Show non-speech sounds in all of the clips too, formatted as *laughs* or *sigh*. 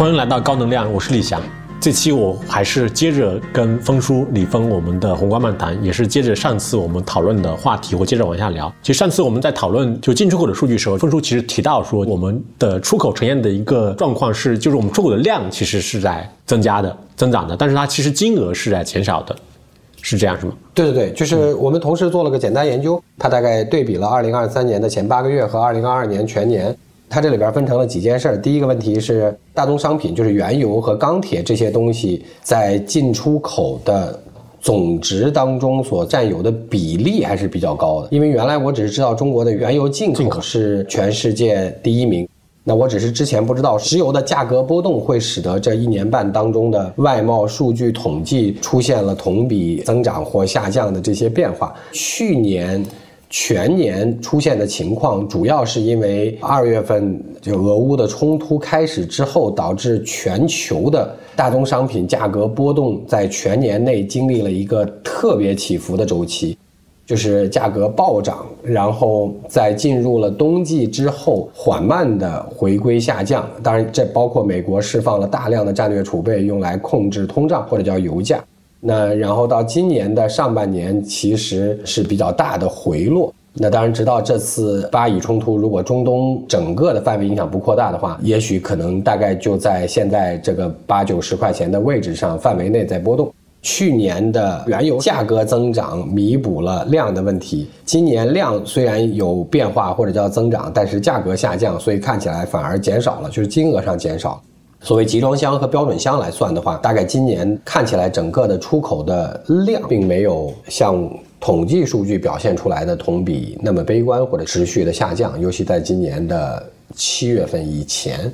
欢迎来到高能量，我是李翔。这期我还是接着跟峰叔、李峰我们的宏观漫谈，也是接着上次我们讨论的话题，我接着往下聊。其实上次我们在讨论就进出口的数据时候，峰叔其实提到说，我们的出口呈现的一个状况是，就是我们出口的量其实是在增加的、增长的，但是它其实金额是在减少的，是这样是吗？对对对，就是我们同时做了个简单研究，它大概对比了二零二三年的前八个月和二零二二年全年。它这里边分成了几件事儿。第一个问题是，大宗商品就是原油和钢铁这些东西在进出口的总值当中所占有的比例还是比较高的。因为原来我只是知道中国的原油进口是全世界第一名，那我只是之前不知道石油的价格波动会使得这一年半当中的外贸数据统计出现了同比增长或下降的这些变化。去年。全年出现的情况，主要是因为二月份就俄乌的冲突开始之后，导致全球的大宗商品价格波动在全年内经历了一个特别起伏的周期，就是价格暴涨，然后在进入了冬季之后缓慢的回归下降。当然，这包括美国释放了大量的战略储备，用来控制通胀或者叫油价。那然后到今年的上半年，其实是比较大的回落。那当然，直到这次巴以冲突，如果中东整个的范围影响不扩大的话，也许可能大概就在现在这个八九十块钱的位置上范围内在波动。去年的原油价格增长弥补了量的问题，今年量虽然有变化或者叫增长，但是价格下降，所以看起来反而减少了，就是金额上减少。所谓集装箱和标准箱来算的话，大概今年看起来整个的出口的量并没有像统计数据表现出来的同比那么悲观或者持续的下降，尤其在今年的七月份以前。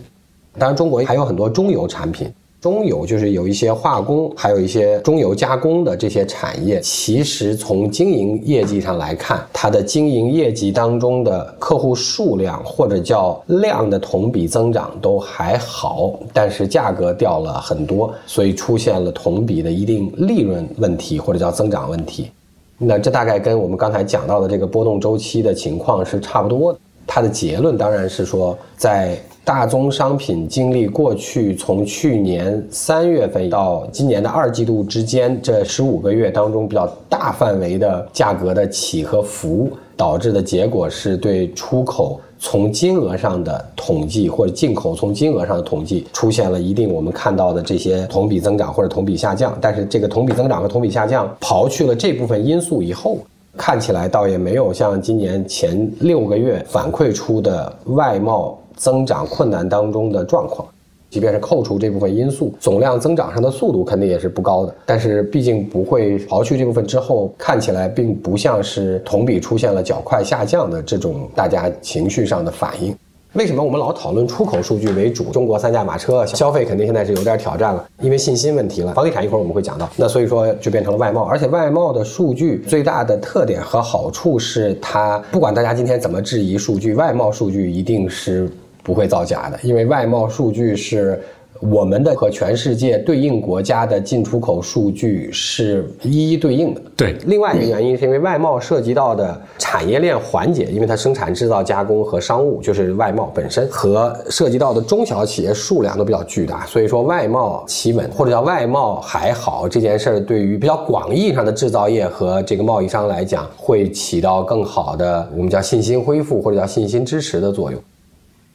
当然，中国还有很多中游产品。中游就是有一些化工，还有一些中游加工的这些产业，其实从经营业绩上来看，它的经营业绩当中的客户数量或者叫量的同比增长都还好，但是价格掉了很多，所以出现了同比的一定利润问题或者叫增长问题。那这大概跟我们刚才讲到的这个波动周期的情况是差不多的。它的结论当然是说在。大宗商品经历过去从去年三月份到今年的二季度之间这十五个月当中比较大范围的价格的起和伏，导致的结果是对出口从金额上的统计或者进口从金额上的统计出现了一定我们看到的这些同比增长或者同比下降。但是这个同比增长和同比下降刨去了这部分因素以后，看起来倒也没有像今年前六个月反馈出的外贸。增长困难当中的状况，即便是扣除这部分因素，总量增长上的速度肯定也是不高的。但是毕竟不会刨去这部分之后，看起来并不像是同比出现了较快下降的这种大家情绪上的反应。为什么我们老讨论出口数据为主？中国三驾马车，消费肯定现在是有点挑战了，因为信心问题了。房地产一会儿我们会讲到，那所以说就变成了外贸，而且外贸的数据最大的特点和好处是它，不管大家今天怎么质疑数据，外贸数据一定是。不会造假的，因为外贸数据是我们的和全世界对应国家的进出口数据是一一对应的。对，另外一个原因是因为外贸涉及到的产业链环节，因为它生产制造加工和商务就是外贸本身和涉及到的中小企业数量都比较巨大，所以说外贸企稳或者叫外贸还好这件事儿，对于比较广义上的制造业和这个贸易商来讲，会起到更好的我们叫信心恢复或者叫信心支持的作用。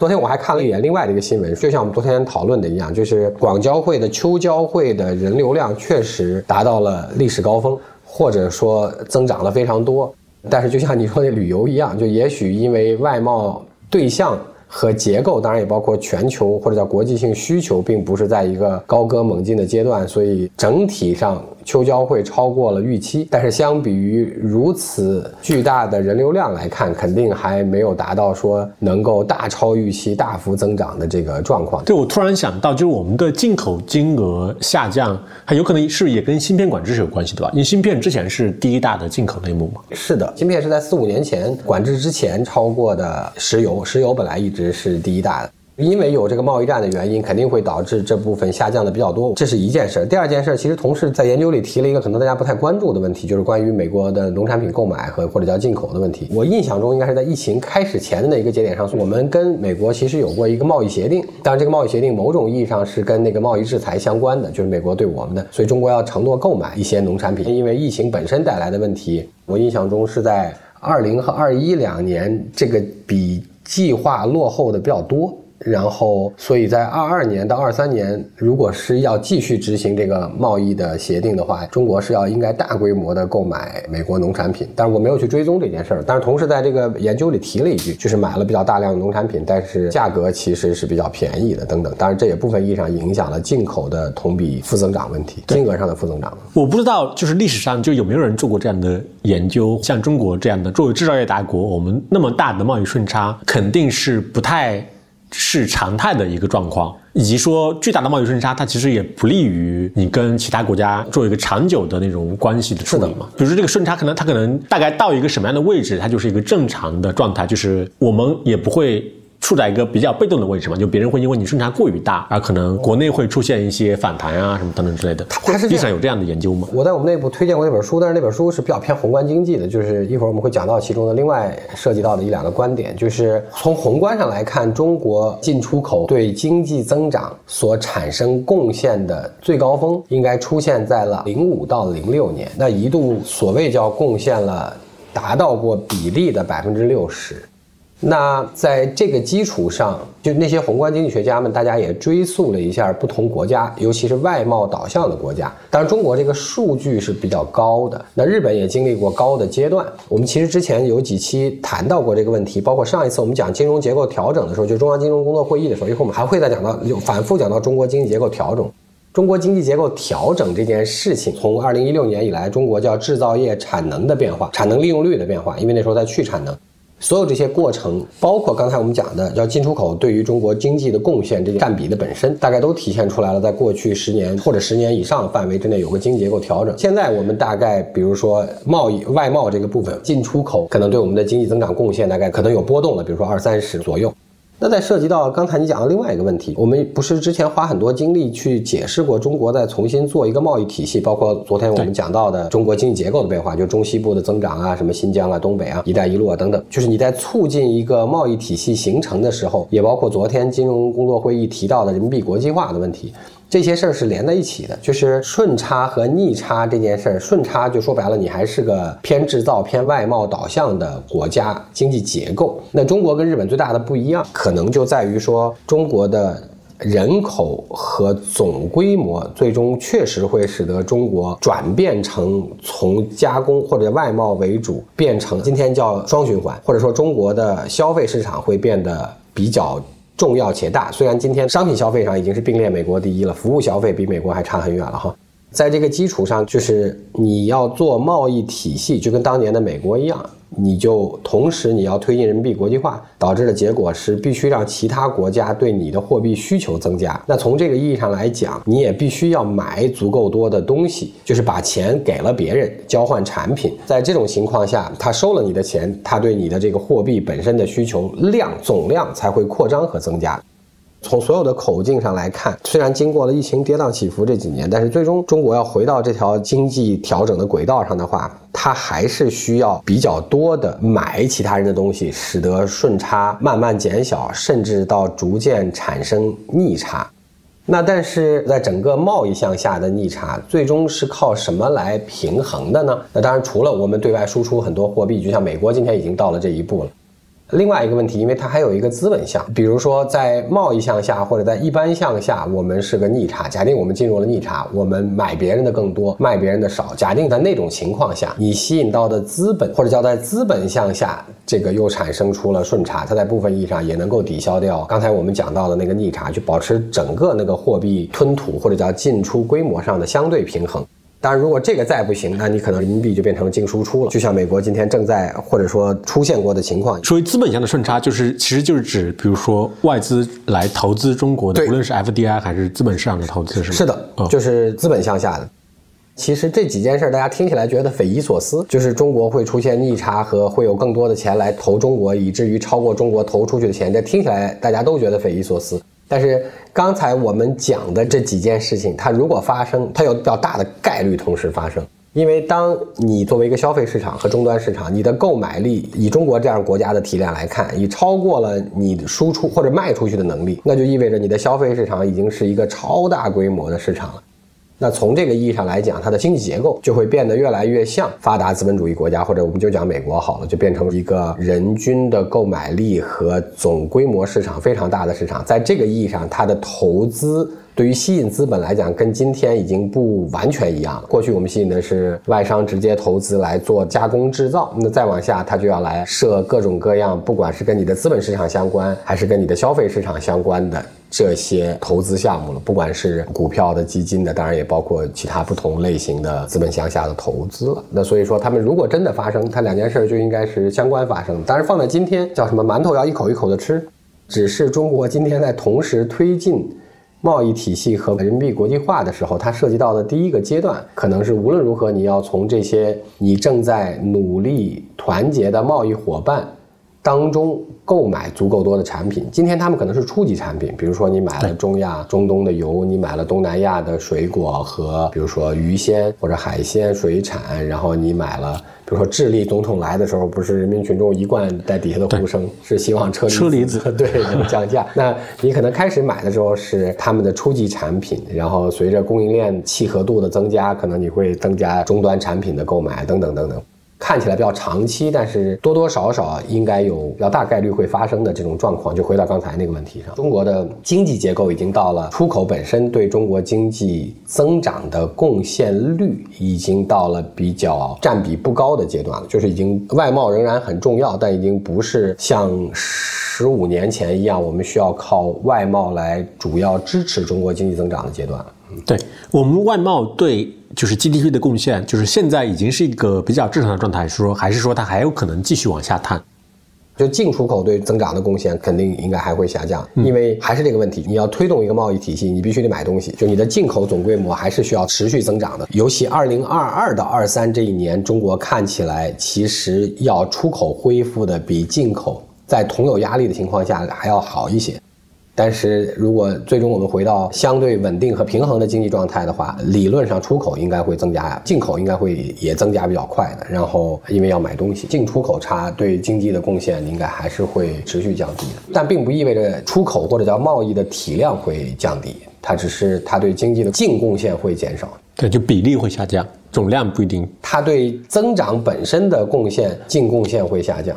昨天我还看了一眼另外的一个新闻，就像我们昨天讨论的一样，就是广交会的秋交会的人流量确实达到了历史高峰，或者说增长了非常多。但是就像你说的旅游一样，就也许因为外贸对象。和结构当然也包括全球或者叫国际性需求，并不是在一个高歌猛进的阶段，所以整体上秋交会超过了预期。但是相比于如此巨大的人流量来看，肯定还没有达到说能够大超预期、大幅增长的这个状况。对我突然想到，就是我们的进口金额下降，还有可能是也跟芯片管制是有关系的吧？因为芯片之前是第一大的进口类目嘛。是的，芯片是在四五年前管制之前超过的石油，石油本来一直。是第一大的，因为有这个贸易战的原因，肯定会导致这部分下降的比较多，这是一件事儿。第二件事儿，其实同事在研究里提了一个可能大家不太关注的问题，就是关于美国的农产品购买和或者叫进口的问题。我印象中应该是在疫情开始前的那一个节点上，我们跟美国其实有过一个贸易协定，当然这个贸易协定某种意义上是跟那个贸易制裁相关的，就是美国对我们的，所以中国要承诺购买一些农产品，因为疫情本身带来的问题，我印象中是在二零和二一两年，这个比计划落后的比较多。然后，所以在二二年到二三年，如果是要继续执行这个贸易的协定的话，中国是要应该大规模的购买美国农产品。但是我没有去追踪这件事儿。但是同时在这个研究里提了一句，就是买了比较大量的农产品，但是价格其实是比较便宜的等等。当然这也部分意义上影响了进口的同比负增长问题，金额上的负增长。我不知道，就是历史上就有没有人做过这样的研究？像中国这样的作为制造业大国，我们那么大的贸易顺差肯定是不太。是常态的一个状况，以及说巨大的贸易顺差，它其实也不利于你跟其他国家做一个长久的那种关系的处理嘛。比如说这个顺差，可能它可能大概到一个什么样的位置，它就是一个正常的状态，就是我们也不会。处在一个比较被动的位置嘛，就别人会因为你顺差过于大，而可能国内会出现一些反弹啊什么等等之类的。它是历史上有这样的研究吗？我在我们内部推荐过那本书，但是那本书是比较偏宏观经济的，就是一会儿我们会讲到其中的另外涉及到的一两个观点，就是从宏观上来看，中国进出口对经济增长所产生贡献的最高峰应该出现在了零五到零六年，那一度所谓叫贡献了达到过比例的百分之六十。那在这个基础上，就那些宏观经济学家们，大家也追溯了一下不同国家，尤其是外贸导向的国家。当然，中国这个数据是比较高的。那日本也经历过高的阶段。我们其实之前有几期谈到过这个问题，包括上一次我们讲金融结构调整的时候，就中央金融工作会议的时候，一会儿我们还会再讲到，就反复讲到中国经济结构调整。中国经济结构调整这件事情，从二零一六年以来，中国叫制造业产能的变化，产能利用率的变化，因为那时候在去产能。所有这些过程，包括刚才我们讲的叫进出口对于中国经济的贡献，这个占比的本身，大概都体现出来了。在过去十年或者十年以上范围之内，有个经济结构调整。现在我们大概，比如说贸易外贸这个部分，进出口可能对我们的经济增长贡献，大概可能有波动了，比如说二三十左右。那在涉及到刚才你讲的另外一个问题，我们不是之前花很多精力去解释过中国在重新做一个贸易体系，包括昨天我们讲到的中国经济结构的变化，就中西部的增长啊，什么新疆啊、东北啊、一带一路啊等等，就是你在促进一个贸易体系形成的时候，也包括昨天金融工作会议提到的人民币国际化的问题。这些事儿是连在一起的，就是顺差和逆差这件事儿。顺差就说白了，你还是个偏制造、偏外贸导向的国家经济结构。那中国跟日本最大的不一样，可能就在于说，中国的人口和总规模，最终确实会使得中国转变成从加工或者外贸为主，变成今天叫双循环，或者说中国的消费市场会变得比较。重要且大，虽然今天商品消费上已经是并列美国第一了，服务消费比美国还差很远了哈。在这个基础上，就是你要做贸易体系，就跟当年的美国一样。你就同时你要推进人民币国际化，导致的结果是必须让其他国家对你的货币需求增加。那从这个意义上来讲，你也必须要买足够多的东西，就是把钱给了别人交换产品。在这种情况下，他收了你的钱，他对你的这个货币本身的需求量总量才会扩张和增加。从所有的口径上来看，虽然经过了疫情跌宕起伏这几年，但是最终中国要回到这条经济调整的轨道上的话，它还是需要比较多的买其他人的东西，使得顺差慢慢减小，甚至到逐渐产生逆差。那但是在整个贸易向下的逆差，最终是靠什么来平衡的呢？那当然除了我们对外输出很多货币，就像美国今天已经到了这一步了。另外一个问题，因为它还有一个资本项，比如说在贸易项下或者在一般项下，我们是个逆差。假定我们进入了逆差，我们买别人的更多，卖别人的少。假定在那种情况下，你吸引到的资本或者叫在资本项下，这个又产生出了顺差，它在部分意义上也能够抵消掉刚才我们讲到的那个逆差，去保持整个那个货币吞吐或者叫进出规模上的相对平衡。当然，如果这个再不行，那你可能人民币就变成净输出了。就像美国今天正在或者说出现过的情况。所谓资本上的顺差，就是其实就是指，比如说外资来投资中国的，无论是 FDI 还是资本市场的投资，是吗？是的，就是资本向下的。其实这几件事大家听起来觉得匪夷所思，就是中国会出现逆差和会有更多的钱来投中国，以至于超过中国投出去的钱，这听起来大家都觉得匪夷所思。但是刚才我们讲的这几件事情，它如果发生，它有比较大的概率同时发生。因为当你作为一个消费市场和终端市场，你的购买力以中国这样国家的体量来看，已超过了你输出或者卖出去的能力，那就意味着你的消费市场已经是一个超大规模的市场了。那从这个意义上来讲，它的经济结构就会变得越来越像发达资本主义国家，或者我们就讲美国好了，就变成一个人均的购买力和总规模市场非常大的市场。在这个意义上，它的投资对于吸引资本来讲，跟今天已经不完全一样了。过去我们吸引的是外商直接投资来做加工制造，那再往下，它就要来设各种各样，不管是跟你的资本市场相关，还是跟你的消费市场相关的。这些投资项目了，不管是股票的、基金的，当然也包括其他不同类型的资本向下的投资了。那所以说，他们如果真的发生，它两件事就应该是相关发生的。当然，放在今天叫什么馒头要一口一口的吃，只是中国今天在同时推进贸易体系和人民币国际化的时候，它涉及到的第一个阶段，可能是无论如何你要从这些你正在努力团结的贸易伙伴。当中购买足够多的产品，今天他们可能是初级产品，比如说你买了中亚、中东的油，你买了东南亚的水果和比如说鱼鲜或者海鲜、水产，然后你买了，比如说智利总统来的时候，不是人民群众一贯在底下的呼声是希望车车厘子。*laughs* 对能降价，*laughs* 那你可能开始买的时候是他们的初级产品，然后随着供应链契合度的增加，可能你会增加终端产品的购买等等等等。看起来比较长期，但是多多少少应该有比较大概率会发生的这种状况。就回到刚才那个问题上，中国的经济结构已经到了出口本身对中国经济增长的贡献率已经到了比较占比不高的阶段了，就是已经外贸仍然很重要，但已经不是像十五年前一样，我们需要靠外贸来主要支持中国经济增长的阶段了。对我们外贸对。就是 GDP 的贡献，就是现在已经是一个比较正常的状态，是说还是说它还有可能继续往下探？就进出口对增长的贡献肯定应该还会下降，因为还是这个问题，你要推动一个贸易体系，你必须得买东西，就你的进口总规模还是需要持续增长的。尤其二零二二到二三这一年，中国看起来其实要出口恢复的比进口在同有压力的情况下还要好一些。但是如果最终我们回到相对稳定和平衡的经济状态的话，理论上出口应该会增加，进口应该会也增加比较快的。然后因为要买东西，进出口差对经济的贡献应该还是会持续降低的。但并不意味着出口或者叫贸易的体量会降低，它只是它对经济的净贡献会减少。对，就比例会下降，总量不一定。它对增长本身的贡献净贡献会下降。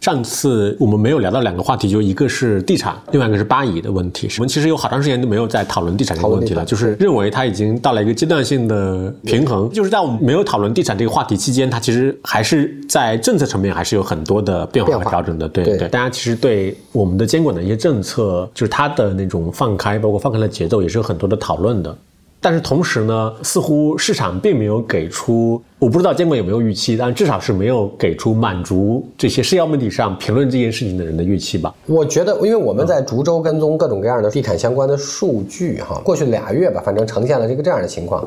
上次我们没有聊到两个话题，就一个是地产，另外一个是巴以的问题。我们其实有好长时间都没有在讨论地产这个问题了，就是认为它已经到了一个阶段性的平衡。就是在我们没有讨论地产这个话题期间，它其实还是在政策层面还是有很多的变化和调整的。对对，大家其实对我们的监管的一些政策，就是它的那种放开，包括放开的节奏，也是有很多的讨论的。但是同时呢，似乎市场并没有给出，我不知道监管有没有预期，但至少是没有给出满足这些社交媒体上评论这件事情的人的预期吧。我觉得，因为我们在逐周跟踪各种各样的地产相关的数据，哈，过去俩月吧，反正呈现了这个这样的情况。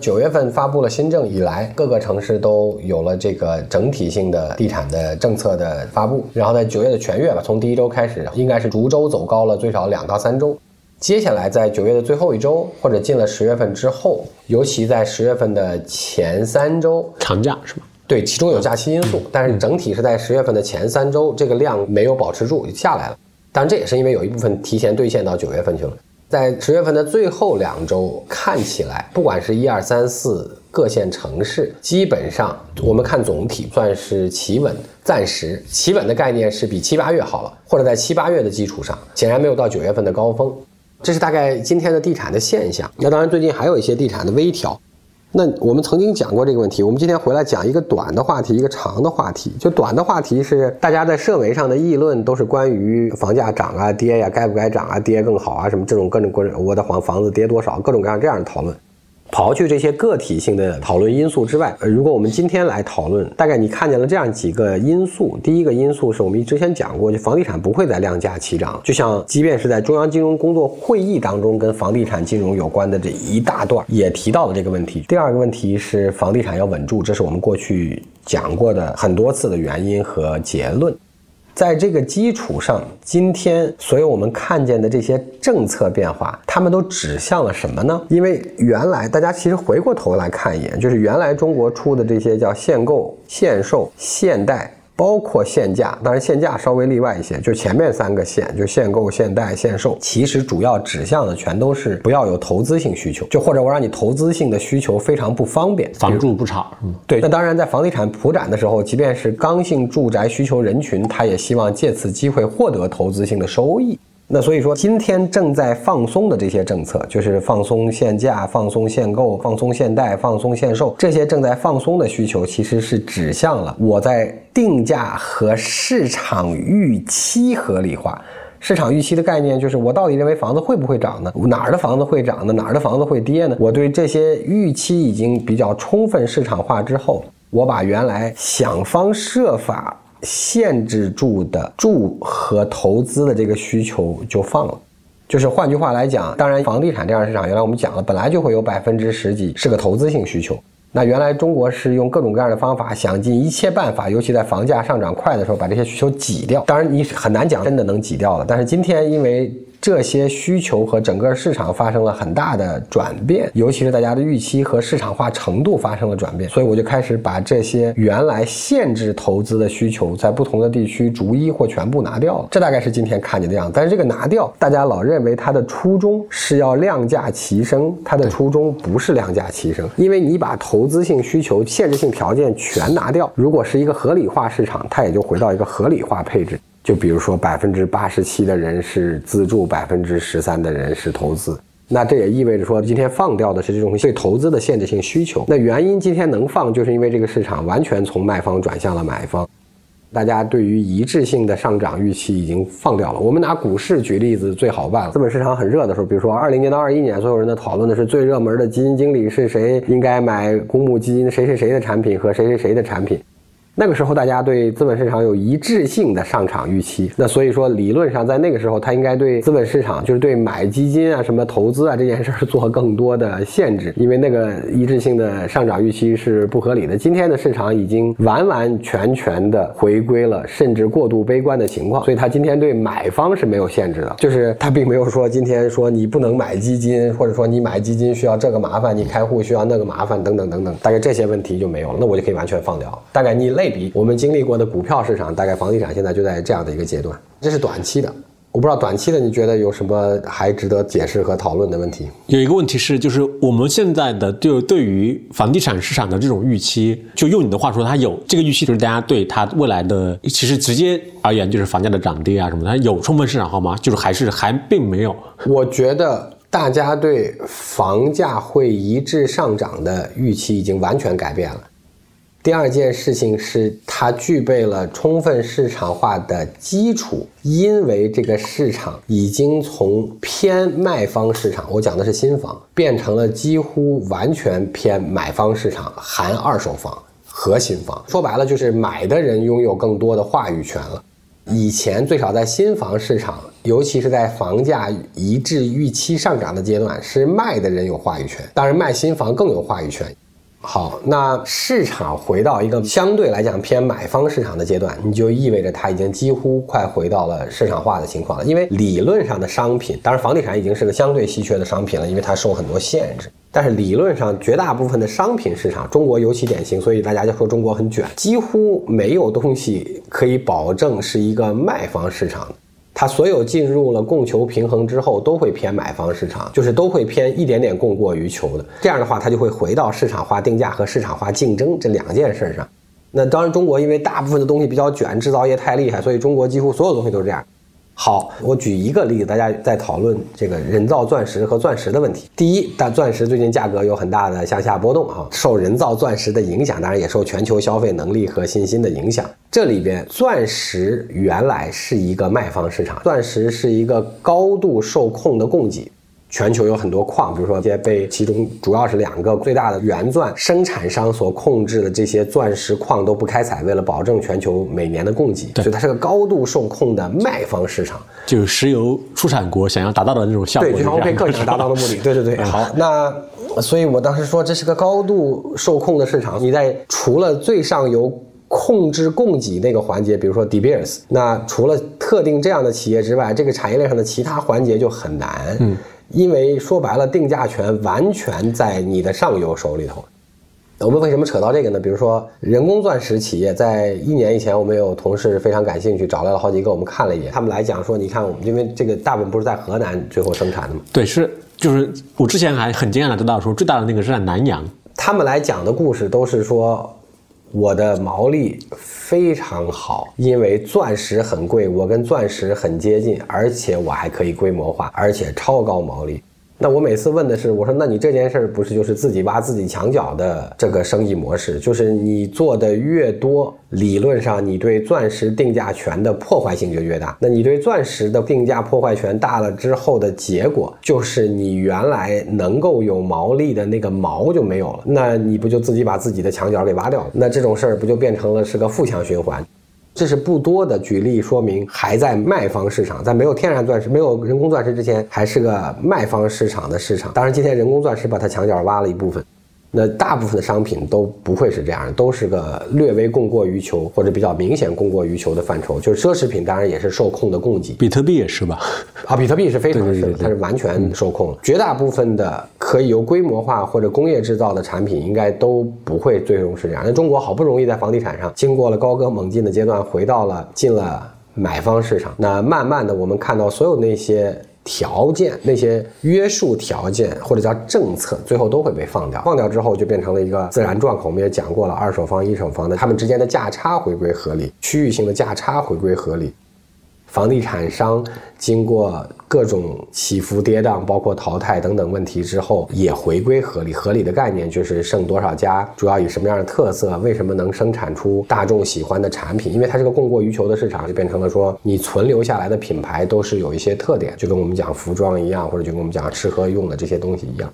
九月份发布了新政以来，各个城市都有了这个整体性的地产的政策的发布，然后在九月的全月吧，从第一周开始，应该是逐周走高了最少两到三周。接下来在九月的最后一周，或者进了十月份之后，尤其在十月份的前三周，长假是吗？对，其中有假期因素，但是整体是在十月份的前三周，这个量没有保持住，下来了。当然，这也是因为有一部分提前兑现到九月份去了。在十月份的最后两周，看起来不管是一二三四各线城市，基本上我们看总体算是企稳，暂时企稳的概念是比七八月好了，或者在七八月的基础上，显然没有到九月份的高峰。这是大概今天的地产的现象。那当然，最近还有一些地产的微调。那我们曾经讲过这个问题，我们今天回来讲一个短的话题，一个长的话题。就短的话题是大家在社媒上的议论，都是关于房价涨啊、跌呀，该不该涨啊、跌更好啊，什么这种各种各种，我的房房子跌多少，各种各样这样的讨论。刨去这些个体性的讨论因素之外，呃，如果我们今天来讨论，大概你看见了这样几个因素。第一个因素是我们之前讲过，就房地产不会再量价齐涨，就像即便是在中央金融工作会议当中跟房地产金融有关的这一大段也提到了这个问题。第二个问题是房地产要稳住，这是我们过去讲过的很多次的原因和结论。在这个基础上，今天所有我们看见的这些政策变化，他们都指向了什么呢？因为原来大家其实回过头来看一眼，就是原来中国出的这些叫限购、限售、限贷。包括限价，当然限价稍微例外一些，就前面三个限，就限购、限贷、限售，其实主要指向的全都是不要有投资性需求，就或者我让你投资性的需求非常不方便，房住不炒，嗯，对。那当然，在房地产普展的时候，即便是刚性住宅需求人群，他也希望借此机会获得投资性的收益。那所以说，今天正在放松的这些政策，就是放松限价、放松限购、放松限贷、放松限售，这些正在放松的需求，其实是指向了我在定价和市场预期合理化。市场预期的概念就是，我到底认为房子会不会涨呢？哪儿的房子会涨呢？哪儿的房子会跌呢？我对这些预期已经比较充分市场化之后，我把原来想方设法。限制住的住和投资的这个需求就放了，就是换句话来讲，当然房地产这样市场，原来我们讲了，本来就会有百分之十几是个投资性需求。那原来中国是用各种各样的方法，想尽一切办法，尤其在房价上涨快的时候，把这些需求挤掉。当然你很难讲真的能挤掉了，但是今天因为。这些需求和整个市场发生了很大的转变，尤其是大家的预期和市场化程度发生了转变，所以我就开始把这些原来限制投资的需求在不同的地区逐一或全部拿掉了。这大概是今天看见的样子。但是这个拿掉，大家老认为它的初衷是要量价齐升，它的初衷不是量价齐升，因为你把投资性需求、限制性条件全拿掉，如果是一个合理化市场，它也就回到一个合理化配置。就比如说，百分之八十七的人是自住，百分之十三的人是投资。那这也意味着说，今天放掉的是这种对投资的限制性需求。那原因今天能放，就是因为这个市场完全从卖方转向了买方，大家对于一致性的上涨预期已经放掉了。我们拿股市举例子最好办了。资本市场很热的时候，比如说二零年到二一年，所有人的讨论的是最热门的基金经理是谁，应该买公募基金谁谁谁的产品和谁谁谁的产品。那个时候，大家对资本市场有一致性的上场预期，那所以说理论上在那个时候，他应该对资本市场，就是对买基金啊、什么投资啊这件事儿做更多的限制，*laughs* 因为那个一致性的上涨预期是不合理的。今天的市场已经完完全全的回归了，甚至过度悲观的情况，所以它今天对买方是没有限制的，就是他并没有说今天说你不能买基金，或者说你买基金需要这个麻烦，你开户需要那个麻烦等等等等，大概这些问题就没有了，那我就可以完全放掉。大概你类。类比我们经历过的股票市场，大概房地产现在就在这样的一个阶段，这是短期的。我不知道短期的你觉得有什么还值得解释和讨论的问题？有一个问题是，就是我们现在的就对于房地产市场的这种预期，就用你的话说，它有这个预期，就是大家对它未来的，其实直接而言就是房价的涨跌啊什么的，它有充分市场化吗？就是还是还并没有？我觉得大家对房价会一致上涨的预期已经完全改变了。第二件事情是，它具备了充分市场化的基础，因为这个市场已经从偏卖方市场，我讲的是新房，变成了几乎完全偏买方市场，含二手房和新房。说白了，就是买的人拥有更多的话语权了。以前最少在新房市场，尤其是在房价一致预期上涨的阶段，是卖的人有话语权，当然卖新房更有话语权。好，那市场回到一个相对来讲偏买方市场的阶段，你就意味着它已经几乎快回到了市场化的情况了。因为理论上的商品，当然房地产已经是个相对稀缺的商品了，因为它受很多限制。但是理论上，绝大部分的商品市场，中国尤其典型，所以大家就说中国很卷，几乎没有东西可以保证是一个卖方市场。它所有进入了供求平衡之后，都会偏买方市场，就是都会偏一点点供过于求的。这样的话，它就会回到市场化定价和市场化竞争这两件事上。那当然，中国因为大部分的东西比较卷，制造业太厉害，所以中国几乎所有东西都是这样。好，我举一个例子，大家在讨论这个人造钻石和钻石的问题。第一，但钻石最近价格有很大的向下波动啊，受人造钻石的影响，当然也受全球消费能力和信心的影响。这里边，钻石原来是一个卖方市场，钻石是一个高度受控的供给。全球有很多矿，比如说这些被其中主要是两个最大的原钻生产商所控制的这些钻石矿都不开采，为了保证全球每年的供给，所以它是个高度受控的卖方市场。就是石油出产国想要达到的那种效果。对，就像欧佩克想达到的目的。对对对。*laughs* 好，那所以我当时说这是个高度受控的市场。你在除了最上游控制供给那个环节，比如说 De Beers，那除了特定这样的企业之外，这个产业链上的其他环节就很难。嗯。因为说白了，定价权完全在你的上游手里头。我们为什么扯到这个呢？比如说人工钻石企业，在一年以前，我们有同事非常感兴趣，找来了好几个，我们看了一眼。他们来讲说，你看我们，因为这个大部分不是在河南最后生产的吗？对，是，就是我之前还很惊讶的知道说，最大的那个是在南阳。他们来讲的故事都是说。我的毛利非常好，因为钻石很贵，我跟钻石很接近，而且我还可以规模化，而且超高毛利。那我每次问的是，我说那你这件事儿不是就是自己挖自己墙角的这个生意模式？就是你做的越多，理论上你对钻石定价权的破坏性就越大。那你对钻石的定价破坏权大了之后的结果，就是你原来能够有毛利的那个毛就没有了。那你不就自己把自己的墙角给挖掉了？那这种事儿不就变成了是个负向循环？这是不多的举例说明，还在卖方市场，在没有天然钻石、没有人工钻石之前，还是个卖方市场的市场。当然，今天人工钻石把它墙角挖了一部分。那大部分的商品都不会是这样，都是个略微供过于求或者比较明显供过于求的范畴。就是奢侈品当然也是受控的供给，比特币也是吧？啊，比特币是非常是，它是完全受控。绝大部分的可以由规模化或者工业制造的产品，应该都不会最终是这样。那中国好不容易在房地产上经过了高歌猛进的阶段，回到了进了买方市场。那慢慢的，我们看到所有那些。条件那些约束条件或者叫政策，最后都会被放掉。放掉之后，就变成了一个自然状况。我们也讲过了，二手房、一手房的他们之间的价差回归合理，区域性的价差回归合理。房地产商经过各种起伏跌宕，包括淘汰等等问题之后，也回归合理。合理的概念就是剩多少家，主要以什么样的特色，为什么能生产出大众喜欢的产品？因为它是个供过于求的市场，就变成了说你存留下来的品牌都是有一些特点，就跟我们讲服装一样，或者就跟我们讲吃喝用的这些东西一样。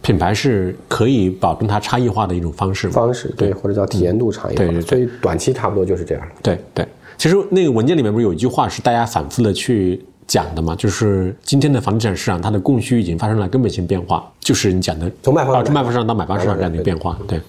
品牌是可以保证它差异化的一种方式。方式对，或者叫体验度差异化。对对，所以短期差不多就是这样。对对。其实那个文件里面不是有一句话是大家反复的去讲的吗？就是今天的房地产市场它的供需已经发生了根本性变化，就是你讲的从卖方从卖方市场到买方市场这样的一个变化。对，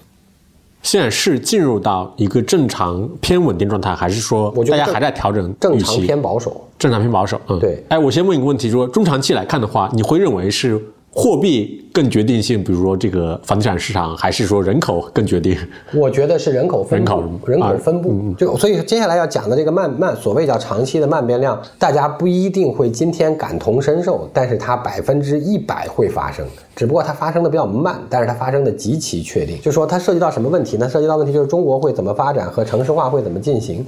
现在是进入到一个正常偏稳定状态，还是说大家还在调整？正常偏保守，正常偏保守。嗯，对。哎，我先问一个问题，说中长期来看的话，你会认为是？货币更决定性，比如说这个房地产市场，还是说人口更决定？我觉得是人口分布，人口分布。就所以接下来要讲的这个慢慢，所谓叫长期的慢变量，大家不一定会今天感同身受，但是它百分之一百会发生，只不过它发生的比较慢，但是它发生的极其确定。就说它涉及到什么问题呢？涉及到问题就是中国会怎么发展和城市化会怎么进行。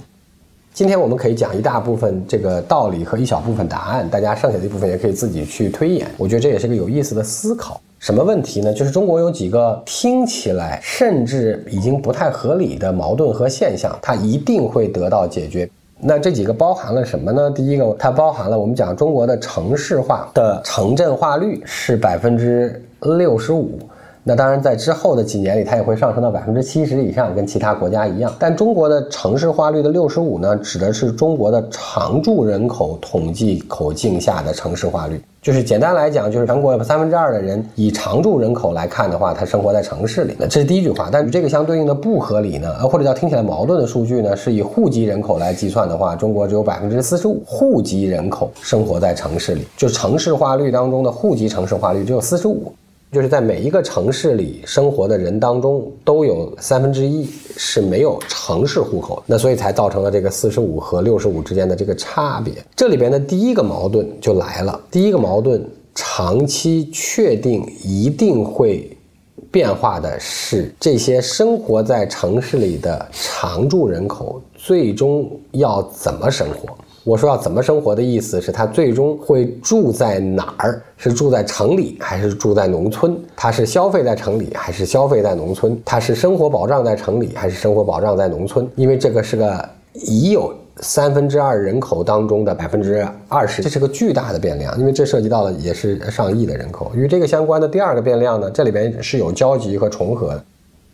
今天我们可以讲一大部分这个道理和一小部分答案，大家剩下的一部分也可以自己去推演。我觉得这也是个有意思的思考。什么问题呢？就是中国有几个听起来甚至已经不太合理的矛盾和现象，它一定会得到解决。那这几个包含了什么呢？第一个，它包含了我们讲中国的城市化的城镇化率是百分之六十五。那当然，在之后的几年里，它也会上升到百分之七十以上，跟其他国家一样。但中国的城市化率的六十五呢，指的是中国的常住人口统计口径下的城市化率。就是简单来讲，就是全国三分之二的人以常住人口来看的话，他生活在城市里。那这是第一句话。但与这个相对应的不合理呢，呃，或者叫听起来矛盾的数据呢，是以户籍人口来计算的话，中国只有百分之四十五户籍人口生活在城市里，就城市化率当中的户籍城市化率只有四十五。就是在每一个城市里生活的人当中，都有三分之一是没有城市户口，那所以才造成了这个四十五和六十五之间的这个差别。这里边的第一个矛盾就来了，第一个矛盾，长期确定一定会变化的是，这些生活在城市里的常住人口最终要怎么生活？我说要怎么生活的意思是，他最终会住在哪儿？是住在城里还是住在农村？他是消费在城里还是消费在农村？他是生活保障在城里还是生活保障在农村？因为这个是个已有三分之二人口当中的百分之二十，这是个巨大的变量，因为这涉及到了也是上亿的人口。与这个相关的第二个变量呢，这里边是有交集和重合的。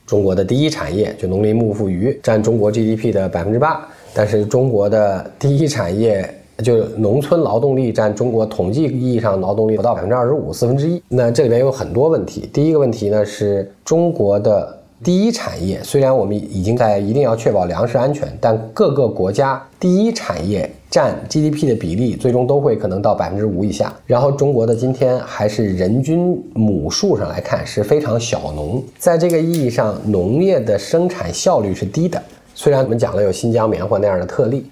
中国的第一产业就农林牧副渔占中国 GDP 的百分之八，但是中国的第一产业就农村劳动力占中国统计意义上劳动力不到百分之二十五，四分之一。那这里边有很多问题。第一个问题呢是中国的。第一产业虽然我们已经在一定要确保粮食安全，但各个国家第一产业占 GDP 的比例最终都会可能到百分之五以下。然后中国的今天还是人均亩数上来看是非常小农，在这个意义上，农业的生产效率是低的。虽然我们讲了有新疆棉花那样的特例，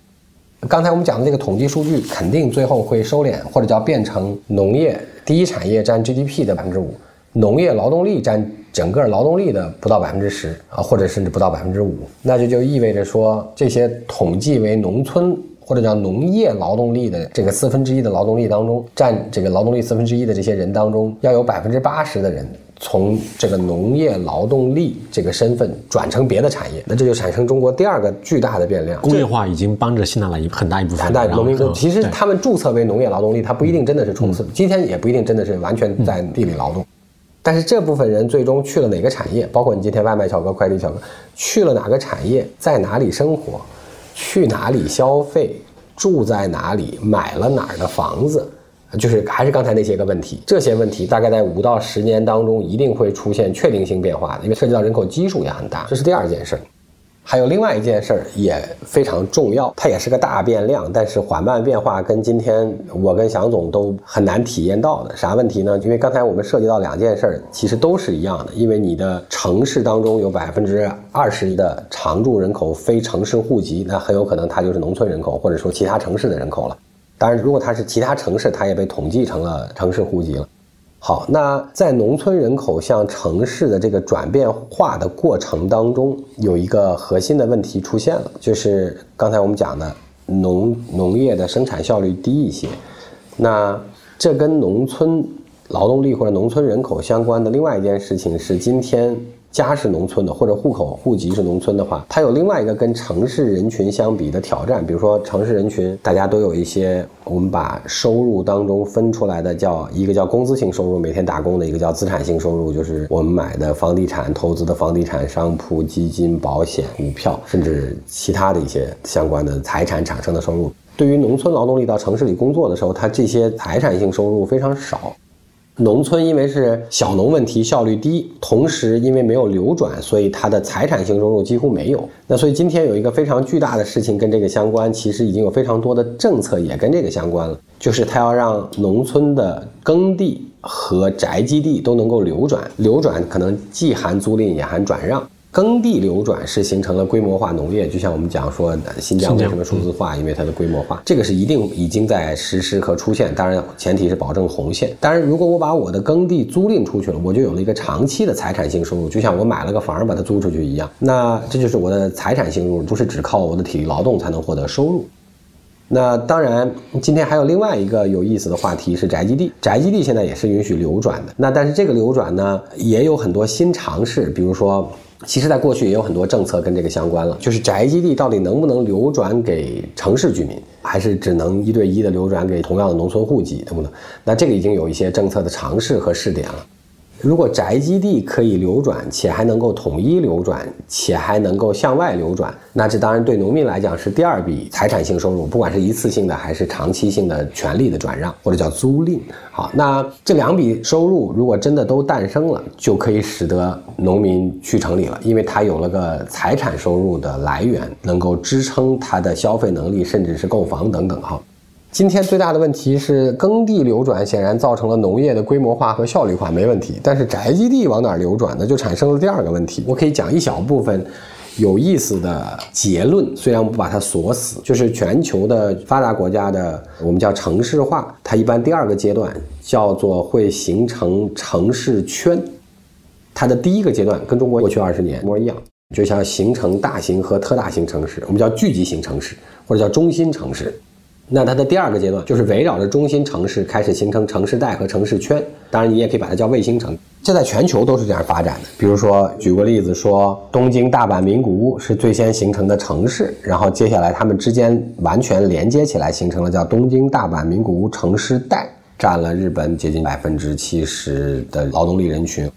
刚才我们讲的这个统计数据肯定最后会收敛，或者叫变成农业第一产业占 GDP 的百分之五，农业劳动力占。整个劳动力的不到百分之十啊，或者甚至不到百分之五，那就就意味着说，这些统计为农村或者叫农业劳动力的这个四分之一的劳动力当中，占这个劳动力四分之一的这些人当中，要有百分之八十的人从这个农业劳动力这个身份转成别的产业，那这就产生中国第二个巨大的变量。工业化已经帮着吸纳了一很大一部分很大农民工，其实他们注册为农业劳动力，他不一定真的是从事，今天也不一定真的是完全在地里劳动。但是这部分人最终去了哪个产业？包括你今天外卖小哥、快递小哥，去了哪个产业，在哪里生活，去哪里消费，住在哪里，买了哪儿的房子，就是还是刚才那些个问题。这些问题大概在五到十年当中一定会出现确定性变化的，因为涉及到人口基数也很大。这是第二件事。还有另外一件事儿也非常重要，它也是个大变量，但是缓慢变化跟今天我跟祥总都很难体验到的啥问题呢？因为刚才我们涉及到两件事儿，其实都是一样的，因为你的城市当中有百分之二十的常住人口非城市户籍，那很有可能它就是农村人口，或者说其他城市的人口了。当然，如果它是其他城市，它也被统计成了城市户籍了。好，那在农村人口向城市的这个转变化的过程当中，有一个核心的问题出现了，就是刚才我们讲的农农业的生产效率低一些。那这跟农村劳动力或者农村人口相关的另外一件事情是今天。家是农村的，或者户口户籍是农村的话，它有另外一个跟城市人群相比的挑战。比如说，城市人群大家都有一些，我们把收入当中分出来的叫一个叫工资性收入，每天打工的一个叫资产性收入，就是我们买的房地产、投资的房地产、商铺、基金、保险、股票，甚至其他的一些相关的财产产生的收入。对于农村劳动力到城市里工作的时候，他这些财产性收入非常少。农村因为是小农问题效率低，同时因为没有流转，所以它的财产性收入几乎没有。那所以今天有一个非常巨大的事情跟这个相关，其实已经有非常多的政策也跟这个相关了，就是它要让农村的耕地和宅基地都能够流转，流转可能既含租赁也含转让。耕地流转是形成了规模化农业，就像我们讲说新疆为什么数字化，因为它的规模化，这个是一定已经在实施和出现。当然，前提是保证红线。当然，如果我把我的耕地租赁出去了，我就有了一个长期的财产性收入，就像我买了个房把它租出去一样。那这就是我的财产性收入，不是只靠我的体力劳动才能获得收入。那当然，今天还有另外一个有意思的话题是宅基地。宅基地现在也是允许流转的。那但是这个流转呢，也有很多新尝试，比如说。其实，在过去也有很多政策跟这个相关了，就是宅基地到底能不能流转给城市居民，还是只能一对一的流转给同样的农村户籍，能不能？那这个已经有一些政策的尝试和试点了。如果宅基地可以流转，且还能够统一流转，且还能够向外流转，那这当然对农民来讲是第二笔财产性收入，不管是一次性的还是长期性的权利的转让或者叫租赁。好，那这两笔收入如果真的都诞生了，就可以使得农民去城里了，因为他有了个财产收入的来源，能够支撑他的消费能力，甚至是购房等等。哈。今天最大的问题是耕地流转，显然造成了农业的规模化和效率化，没问题。但是宅基地往哪流转呢？就产生了第二个问题。我可以讲一小部分有意思的结论，虽然不把它锁死，就是全球的发达国家的我们叫城市化，它一般第二个阶段叫做会形成城市圈。它的第一个阶段跟中国过去二十年一模一样，就像形成大型和特大型城市，我们叫聚集型城市或者叫中心城市。那它的第二个阶段就是围绕着中心城市开始形成城市带和城市圈，当然你也可以把它叫卫星城。这在全球都是这样发展的。比如说，举个例子说，东京、大阪、名古屋是最先形成的城市，然后接下来它们之间完全连接起来，形成了叫东京、大阪、名古屋城市带，占了日本接近百分之七十的劳动力人群。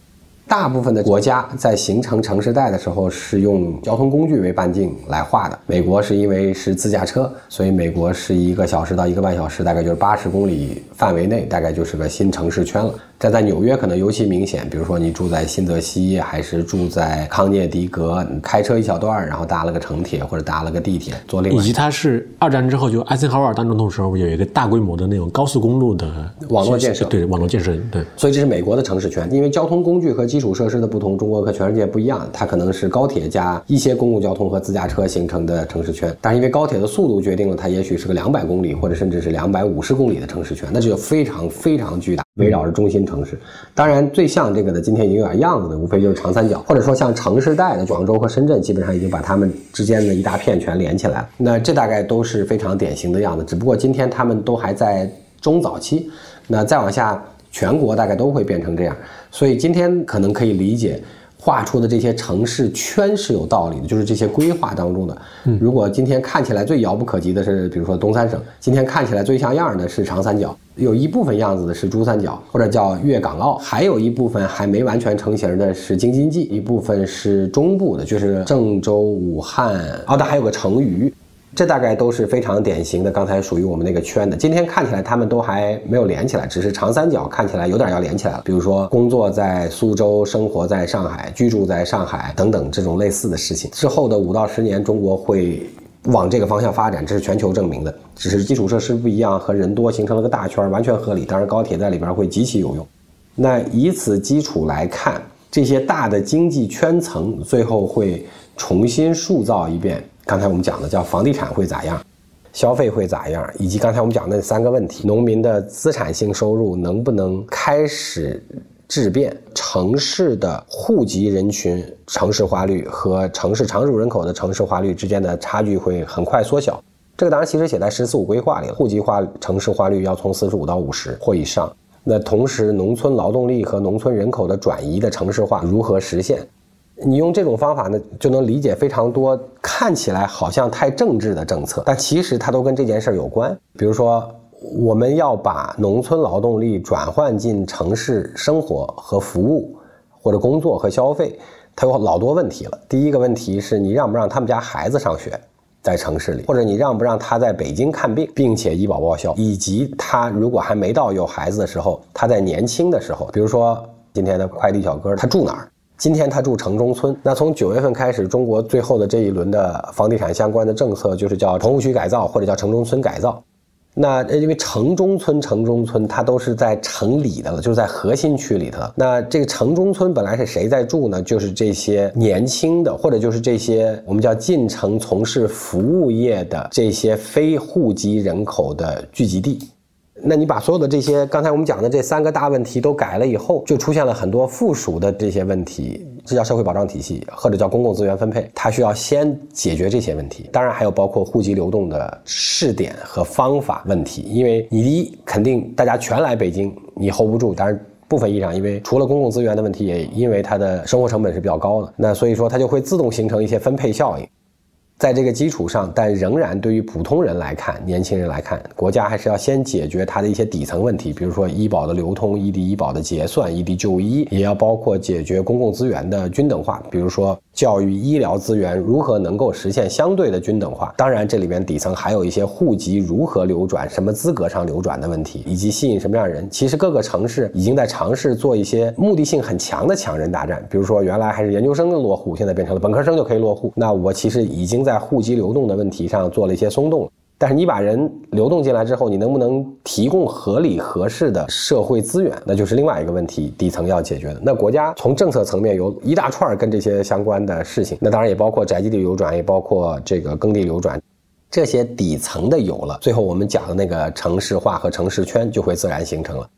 大部分的国家在形成城市带的时候是用交通工具为半径来画的。美国是因为是自驾车，所以美国是一个小时到一个半小时，大概就是八十公里范围内，大概就是个新城市圈了。但在纽约可能尤其明显，比如说你住在新泽西，还是住在康涅狄格，你开车一小段，然后搭了个城铁或者搭了个地铁，坐另外以及它是二战之后就艾森豪威尔当总统时候有一个大规模的那种高速公路的网络建设，对网络建设，对。所以这是美国的城市圈，因为交通工具和基础设施的不同，中国和全世界不一样，它可能是高铁加一些公共交通和自驾车形成的城市圈，但是因为高铁的速度决定了它也许是个两百公里或者甚至是两百五十公里的城市圈，那这就非常非常巨大。围绕着中心城市，当然最像这个的，今天已经有点样子的，无非就是长三角，或者说像城市带的广州和深圳，基本上已经把它们之间的一大片全连起来了。那这大概都是非常典型的样子，只不过今天他们都还在中早期。那再往下，全国大概都会变成这样。所以今天可能可以理解。画出的这些城市圈是有道理的，就是这些规划当中的。如果今天看起来最遥不可及的是，比如说东三省，今天看起来最像样的是长三角，有一部分样子的是珠三角或者叫粤港澳，还有一部分还没完全成型的是京津冀，一部分是中部的，就是郑州、武汉，哦，那还有个成渝。这大概都是非常典型的，刚才属于我们那个圈的。今天看起来他们都还没有连起来，只是长三角看起来有点要连起来了。比如说工作在苏州，生活在上海，居住在上海等等这种类似的事情。之后的五到十年，中国会往这个方向发展，这是全球证明的。只是基础设施不一样和人多形成了个大圈，完全合理。当然高铁在里边会极其有用。那以此基础来看，这些大的经济圈层最后会重新塑造一遍。刚才我们讲的叫房地产会咋样，消费会咋样，以及刚才我们讲的那三个问题，农民的资产性收入能不能开始质变，城市的户籍人群城市化率和城市常住人口的城市化率之间的差距会很快缩小。这个当然其实写在“十四五”规划里了，户籍化城市化率要从四十五到五十或以上。那同时，农村劳动力和农村人口的转移的城市化如何实现？你用这种方法呢，就能理解非常多看起来好像太政治的政策，但其实它都跟这件事儿有关。比如说，我们要把农村劳动力转换进城市生活和服务，或者工作和消费，它有老多问题了。第一个问题是你让不让他们家孩子上学，在城市里，或者你让不让他在北京看病，并且医保报销，以及他如果还没到有孩子的时候，他在年轻的时候，比如说今天的快递小哥，他住哪儿？今天他住城中村，那从九月份开始，中国最后的这一轮的房地产相关的政策就是叫棚户区改造或者叫城中村改造。那因为城中村、城中村它都是在城里的了，就是在核心区里头。那这个城中村本来是谁在住呢？就是这些年轻的，或者就是这些我们叫进城从事服务业的这些非户籍人口的聚集地。那你把所有的这些刚才我们讲的这三个大问题都改了以后，就出现了很多附属的这些问题，这叫社会保障体系或者叫公共资源分配，它需要先解决这些问题。当然还有包括户籍流动的试点和方法问题，因为你第一肯定大家全来北京，你 hold 不住。当然部分意义上，因为除了公共资源的问题，也因为它的生活成本是比较高的，那所以说它就会自动形成一些分配效应。在这个基础上，但仍然对于普通人来看，年轻人来看，国家还是要先解决它的一些底层问题，比如说医保的流通、异地医保的结算、异地就医，也要包括解决公共资源的均等化，比如说。教育医疗资源如何能够实现相对的均等化？当然，这里边底层还有一些户籍如何流转、什么资格上流转的问题，以及吸引什么样的人。其实各个城市已经在尝试做一些目的性很强的强人大战，比如说原来还是研究生的落户，现在变成了本科生就可以落户。那我其实已经在户籍流动的问题上做了一些松动。但是你把人流动进来之后，你能不能提供合理合适的社会资源，那就是另外一个问题，底层要解决的。那国家从政策层面有一大串跟这些相关的事情，那当然也包括宅基地流转，也包括这个耕地流转，这些底层的有了，最后我们讲的那个城市化和城市圈就会自然形成了。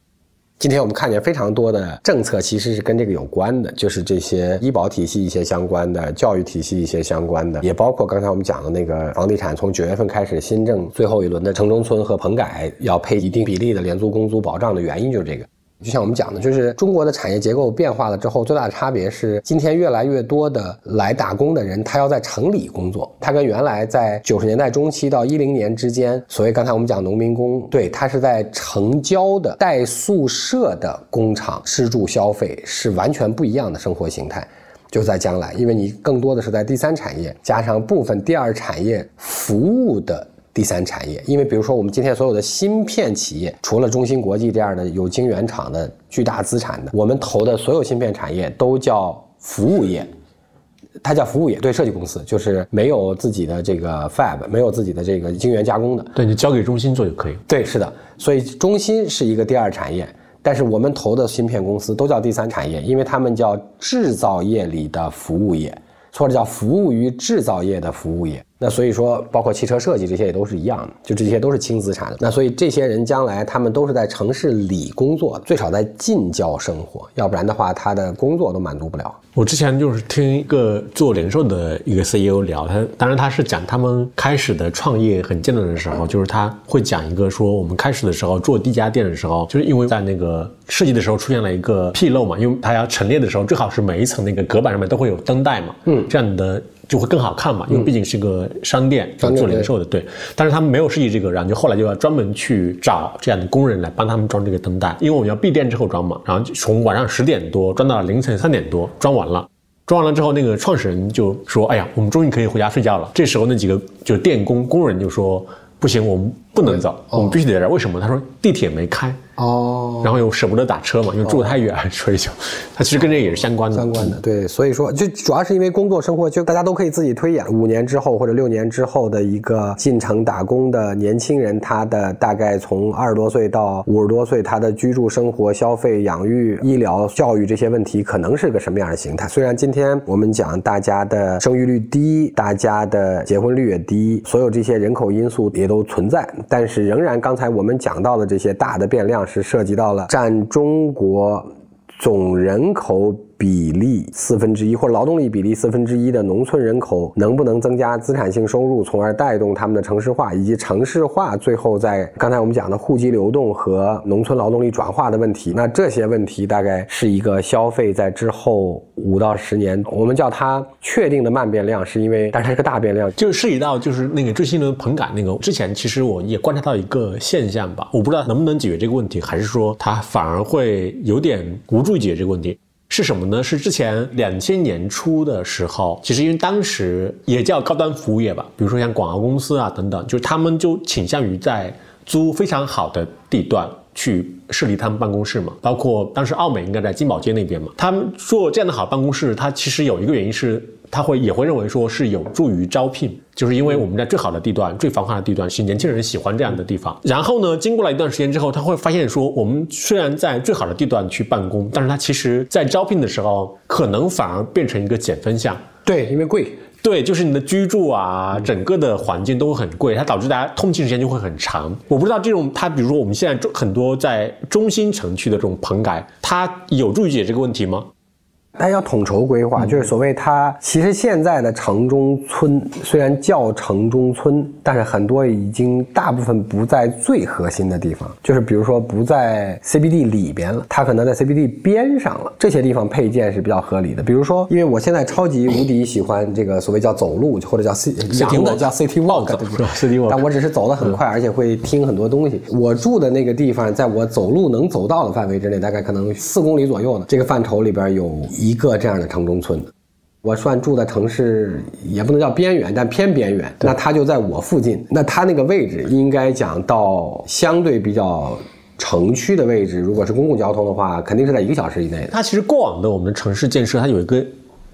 今天我们看见非常多的政策其实是跟这个有关的，就是这些医保体系一些相关的、教育体系一些相关的，也包括刚才我们讲的那个房地产，从九月份开始新政最后一轮的城中村和棚改要配一定比例的廉租公租保障的原因就是这个。就像我们讲的，就是中国的产业结构变化了之后，最大的差别是，今天越来越多的来打工的人，他要在城里工作。他跟原来在九十年代中期到一零年之间，所谓刚才我们讲农民工，对他是在城郊的带宿舍的工厂吃住消费是完全不一样的生活形态。就在将来，因为你更多的是在第三产业加上部分第二产业服务的。第三产业，因为比如说我们今天所有的芯片企业，除了中芯国际这样的有晶圆厂的巨大资产的，我们投的所有芯片产业都叫服务业，它叫服务业，对设计公司就是没有自己的这个 fab，没有自己的这个晶圆加工的，对你交给中芯做就可以。对，是的，所以中芯是一个第二产业，但是我们投的芯片公司都叫第三产业，因为他们叫制造业里的服务业，或者叫服务于制造业的服务业。那所以说，包括汽车设计这些也都是一样的，就这些都是轻资产的。那所以这些人将来他们都是在城市里工作，最少在近郊生活，要不然的话他的工作都满足不了。我之前就是听一个做零售的一个 CEO 聊，他当然他是讲他们开始的创业很艰难的时候，就是他会讲一个说我们开始的时候做第一家店的时候，就是因为在那个设计的时候出现了一个纰漏嘛，因为他要陈列的时候最好是每一层那个隔板上面都会有灯带嘛，嗯，这样的。就会更好看嘛，因为毕竟是个商店，做零售的，对。但是他们没有设计这个，然后就后来就要专门去找这样的工人来帮他们装这个灯带，因为我们要闭店之后装嘛。然后从晚上十点多装到凌晨三点多，装完了，装完了之后，那个创始人就说：“哎呀，我们终于可以回家睡觉了。”这时候那几个就电工工人就说：“不行，我们不能走，我们必须得在这。为什么？”他说：“地铁没开。”哦，然后又舍不得打车嘛，因为住得太远，所以就，他其实跟这也是相关的。相关的，对，所以说就主要是因为工作生活，就大家都可以自己推演，五年之后或者六年之后的一个进城打工的年轻人，他的大概从二十多岁到五十多岁，他的居住生活、消费、养育、医疗、教育这些问题，可能是个什么样的形态？虽然今天我们讲大家的生育率低，大家的结婚率也低，所有这些人口因素也都存在，但是仍然刚才我们讲到的这些大的变量。是涉及到了占中国总人口。比例四分之一或者劳动力比例四分之一的农村人口能不能增加资产性收入，从而带动他们的城市化，以及城市化最后在刚才我们讲的户籍流动和农村劳动力转化的问题，那这些问题大概是一个消费在之后五到十年，我们叫它确定的慢变量，是因为但是它是个大变量，就是涉及到就是那个最新的棚改那个之前，其实我也观察到一个现象吧，我不知道能不能解决这个问题，还是说它反而会有点无助于解决这个问题。是什么呢？是之前两千年初的时候，其实因为当时也叫高端服务业吧，比如说像广告公司啊等等，就是他们就倾向于在租非常好的地段去设立他们办公室嘛。包括当时奥美应该在金宝街那边嘛，他们做这样的好办公室，它其实有一个原因是。他会也会认为说是有助于招聘，就是因为我们在最好的地段、最繁华的地段，是年轻人喜欢这样的地方。然后呢，经过了一段时间之后，他会发现说，我们虽然在最好的地段去办公，但是他其实在招聘的时候，可能反而变成一个减分项。对，因为贵。对，就是你的居住啊，整个的环境都会很贵，它导致大家通勤时间就会很长。我不知道这种，它比如说我们现在很多在中心城区的这种棚改，它有助于解决这个问题吗？它要统筹规划，就是所谓它其实现在的城中村虽然叫城中村，但是很多已经大部分不在最核心的地方，就是比如说不在 CBD 里边了，它可能在 CBD 边上了。这些地方配建是比较合理的。比如说，因为我现在超级无敌喜欢这个所谓叫走路或者叫 C 洋的叫 City Walk，对不对？City Walk，但我只是走得很快，而且会听很多东西。我住的那个地方，在我走路能走到的范围之内，大概可能四公里左右的这个范畴里边有。一个这样的城中村，我算住的城市也不能叫边缘，但偏边缘。那它就在我附近，那它那个位置应该讲到相对比较城区的位置。如果是公共交通的话，肯定是在一个小时以内的。它其实过往的我们的城市建设，它有一个